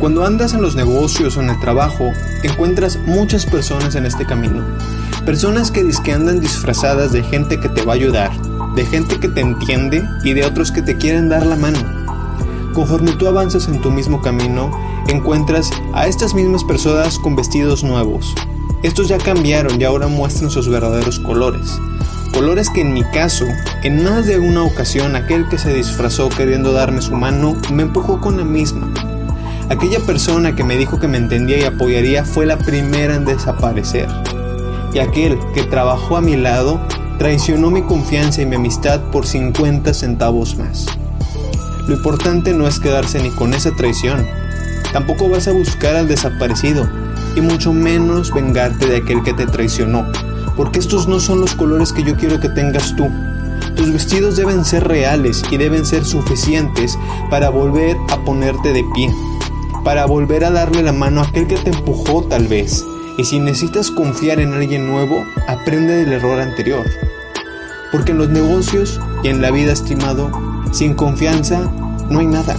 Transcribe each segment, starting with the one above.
Cuando andas en los negocios o en el trabajo, encuentras muchas personas en este camino. Personas que que andan disfrazadas de gente que te va a ayudar, de gente que te entiende y de otros que te quieren dar la mano. Conforme tú avanzas en tu mismo camino, encuentras a estas mismas personas con vestidos nuevos. Estos ya cambiaron y ahora muestran sus verdaderos colores. Colores que en mi caso, en más de una ocasión aquel que se disfrazó queriendo darme su mano me empujó con la misma. Aquella persona que me dijo que me entendía y apoyaría fue la primera en desaparecer. Y aquel que trabajó a mi lado traicionó mi confianza y mi amistad por 50 centavos más. Lo importante no es quedarse ni con esa traición. Tampoco vas a buscar al desaparecido, y mucho menos vengarte de aquel que te traicionó, porque estos no son los colores que yo quiero que tengas tú. Tus vestidos deben ser reales y deben ser suficientes para volver a ponerte de pie para volver a darle la mano a aquel que te empujó tal vez. Y si necesitas confiar en alguien nuevo, aprende del error anterior. Porque en los negocios y en la vida, estimado, sin confianza no hay nada.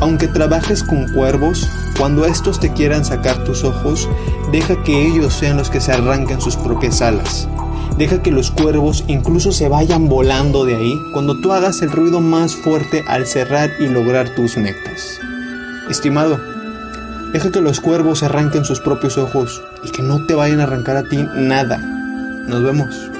Aunque trabajes con cuervos, cuando estos te quieran sacar tus ojos, deja que ellos sean los que se arranquen sus propias alas. Deja que los cuervos incluso se vayan volando de ahí cuando tú hagas el ruido más fuerte al cerrar y lograr tus metas. Estimado, deja que los cuervos arranquen sus propios ojos y que no te vayan a arrancar a ti nada. Nos vemos.